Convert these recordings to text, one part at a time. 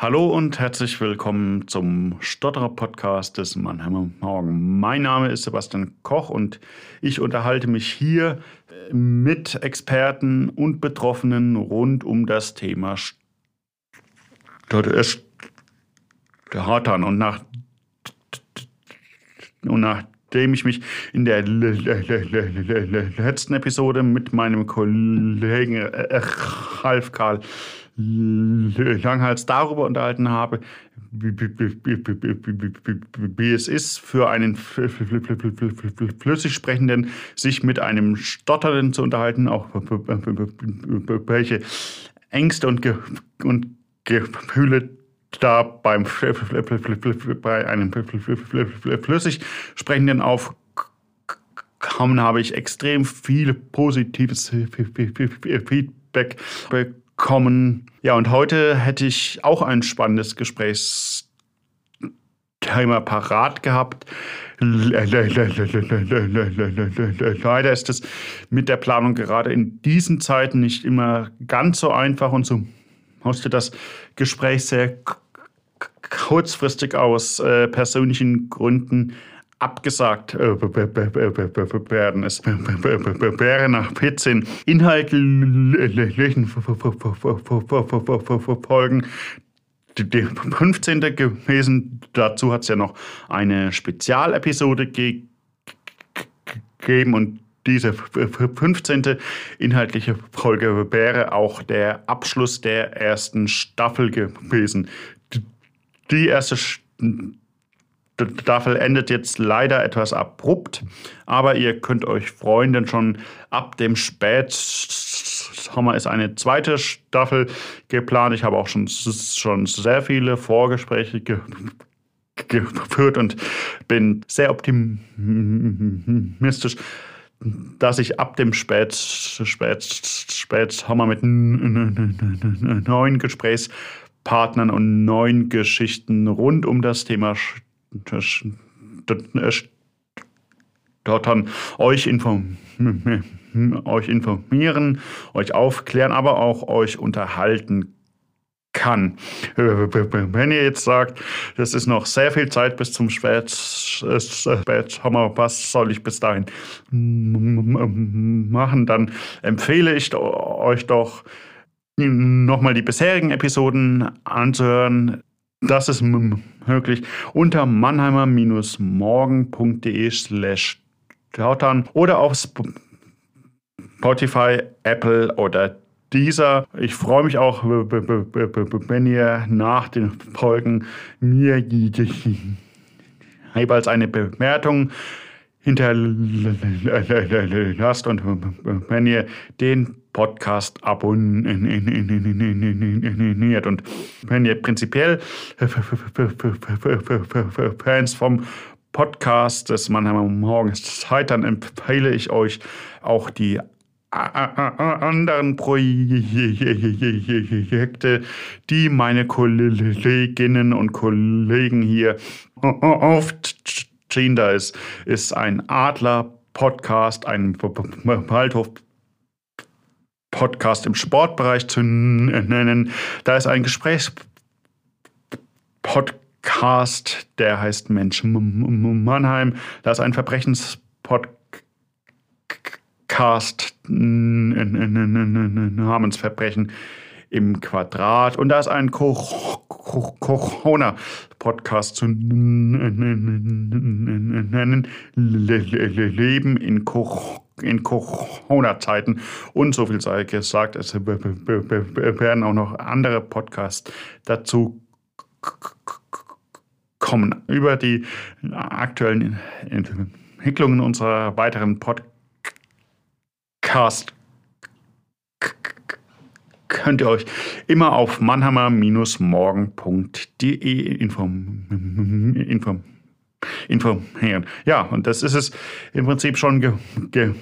Hallo und herzlich willkommen zum Stotterer Podcast des Mannheimer Morgen. Mein Name ist Sebastian Koch und ich unterhalte mich hier mit Experten und Betroffenen rund um das Thema Stottern. Und nach und nachdem ich mich in der letzten Episode mit meinem Kollegen Ralf Karl Langhals darüber unterhalten habe, wie es ist, für einen flüssig Sprechenden sich mit einem Stotternden zu unterhalten, auch welche Ängste und, Ge und Gefühle da beim bei einem flüssig Sprechenden aufkommen, habe ich extrem viel positives Feedback bekommen. Ja, und heute hätte ich auch ein spannendes Gesprächsthema parat gehabt. Leider ist es mit der Planung gerade in diesen Zeiten nicht immer ganz so einfach und so musste das Gespräch sehr kurzfristig aus äh, persönlichen Gründen abgesagt äh, werden. Es wäre nach 14 inhaltlichen Folgen die 15. gewesen. Dazu hat es ja noch eine Spezialepisode gegeben und diese 15. inhaltliche Folge wäre auch der Abschluss der ersten Staffel gewesen. Die erste Staffel endet jetzt leider etwas abrupt, aber ihr könnt euch freuen, denn schon ab dem Spätsommer ist eine zweite Staffel geplant. Ich habe auch schon, schon sehr viele Vorgespräche ge geführt und bin sehr optimistisch, dass ich ab dem Spät, Spät, Spätsommer mit neuen Gesprächspartnern und neuen Geschichten rund um das Thema Stottern euch informieren, euch informieren, euch aufklären, aber auch euch unterhalten kann. Wenn ihr jetzt sagt, das ist noch sehr viel Zeit bis zum Spätsommer, was soll ich bis dahin machen, dann empfehle ich euch doch, nochmal die bisherigen Episoden anzuhören. Das ist möglich unter mannheimer-morgen.de slash oder auf Spotify, Apple oder dieser. Ich freue mich auch, wenn ihr nach den Folgen mir jeweils eine Bewertung hinterlasst und wenn ihr den Podcast abonniert und wenn ihr prinzipiell Fans vom Podcast des Mannheimer Morgens seid, dann empfehle ich euch auch die anderen Projekte, die meine Kolleginnen und Kollegen hier aufziehen. Da ist, ist ein Adler-Podcast, ein Waldhof-Podcast im Sportbereich zu nennen. Da ist ein Gesprächspodcast, der heißt Mensch Mannheim. Da ist ein Verbrechenspodcast Podcast Namensverbrechen im Quadrat. Und da ist ein Corona-Podcast zu nennen. Leben in, in Corona-Zeiten. Und so viel sei gesagt, es werden auch noch andere Podcasts dazu kommen. Über die aktuellen Entwicklungen unserer weiteren Podcasts Podcast könnt ihr euch immer auf mannheimer-morgen.de informieren. Informieren. Ja, und das ist es im Prinzip schon ge ge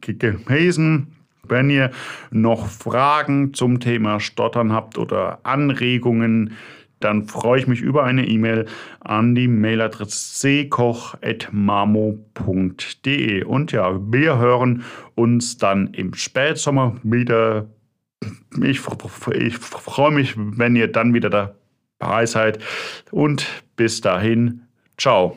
ge gewesen. Wenn ihr noch Fragen zum Thema Stottern habt oder Anregungen, dann freue ich mich über eine E-Mail an die Mailadresse seekoch.mamo.de. Und ja, wir hören uns dann im Spätsommer wieder. Ich, ich freue mich, wenn ihr dann wieder Weisheit und bis dahin, ciao.